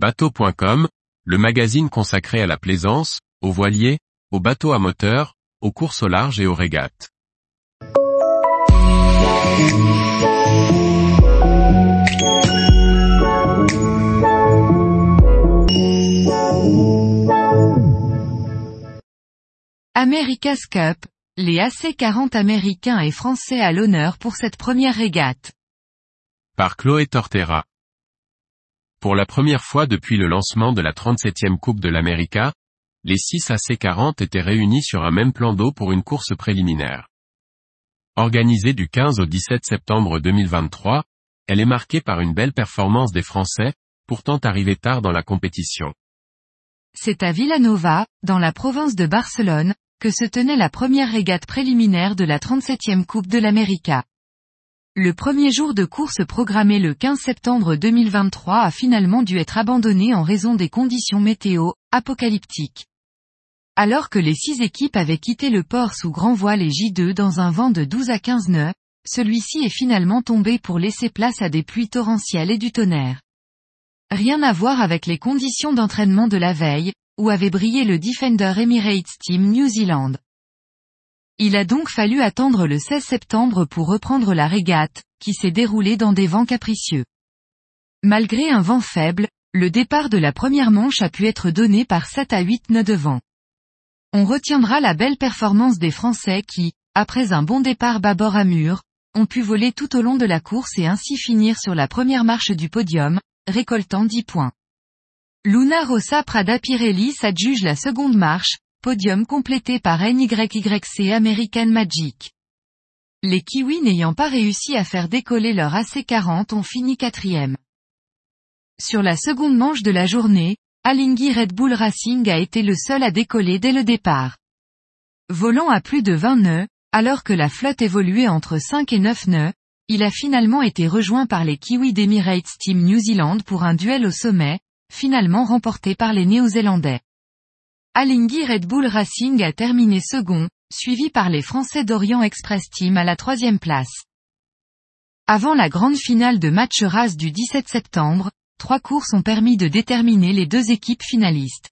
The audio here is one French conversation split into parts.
Bateau.com, le magazine consacré à la plaisance, aux voiliers, aux bateaux à moteur, aux courses au large et aux régates. America's Cup, les AC40 américains et français à l'honneur pour cette première régate. Par Chloé Tortera. Pour la première fois depuis le lancement de la 37e Coupe de l'América, les 6 AC40 étaient réunis sur un même plan d'eau pour une course préliminaire. Organisée du 15 au 17 septembre 2023, elle est marquée par une belle performance des Français, pourtant arrivés tard dans la compétition. C'est à Villanova, dans la province de Barcelone, que se tenait la première régate préliminaire de la 37e Coupe de l'América. Le premier jour de course programmé le 15 septembre 2023 a finalement dû être abandonné en raison des conditions météo, apocalyptiques. Alors que les six équipes avaient quitté le port sous grand voile et J2 dans un vent de 12 à 15 nœuds, celui-ci est finalement tombé pour laisser place à des pluies torrentielles et du tonnerre. Rien à voir avec les conditions d'entraînement de la veille, où avait brillé le Defender Emirates Team New Zealand. Il a donc fallu attendre le 16 septembre pour reprendre la régate, qui s'est déroulée dans des vents capricieux. Malgré un vent faible, le départ de la première manche a pu être donné par 7 à 8 nœuds de vent. On retiendra la belle performance des Français qui, après un bon départ bâbord à mur, ont pu voler tout au long de la course et ainsi finir sur la première marche du podium, récoltant 10 points. Luna Rossa Prada Pirelli s'adjuge la seconde marche, podium complété par NYYC American Magic. Les Kiwis n'ayant pas réussi à faire décoller leur AC40 ont fini quatrième. Sur la seconde manche de la journée, Alinghi Red Bull Racing a été le seul à décoller dès le départ. Volant à plus de 20 nœuds, alors que la flotte évoluait entre 5 et 9 nœuds, il a finalement été rejoint par les Kiwis d'Emirates Team New Zealand pour un duel au sommet, finalement remporté par les Néo-Zélandais. Alinghi Red Bull Racing a terminé second, suivi par les Français d'Orient Express Team à la troisième place. Avant la grande finale de match race du 17 septembre, trois courses ont permis de déterminer les deux équipes finalistes.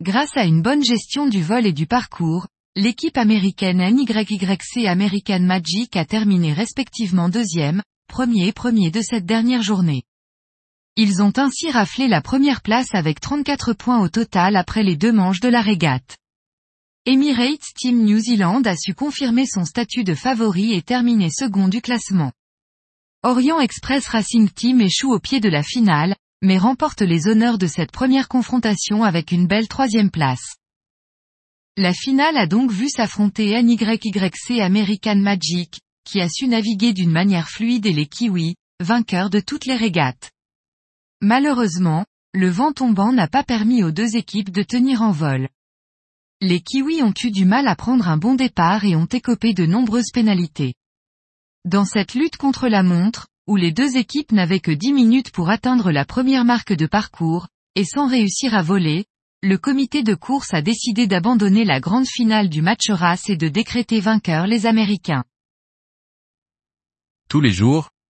Grâce à une bonne gestion du vol et du parcours, l'équipe américaine NYYC American Magic a terminé respectivement deuxième, premier et premier de cette dernière journée. Ils ont ainsi raflé la première place avec 34 points au total après les deux manches de la régate. Emirates Team New Zealand a su confirmer son statut de favori et terminer second du classement. Orient Express Racing Team échoue au pied de la finale, mais remporte les honneurs de cette première confrontation avec une belle troisième place. La finale a donc vu s'affronter NYYC American Magic, qui a su naviguer d'une manière fluide et les Kiwis, vainqueurs de toutes les régates. Malheureusement, le vent tombant n'a pas permis aux deux équipes de tenir en vol. Les Kiwis ont eu du mal à prendre un bon départ et ont écopé de nombreuses pénalités. Dans cette lutte contre la montre, où les deux équipes n'avaient que 10 minutes pour atteindre la première marque de parcours, et sans réussir à voler, le comité de course a décidé d'abandonner la grande finale du match race et de décréter vainqueurs les Américains. Tous les jours,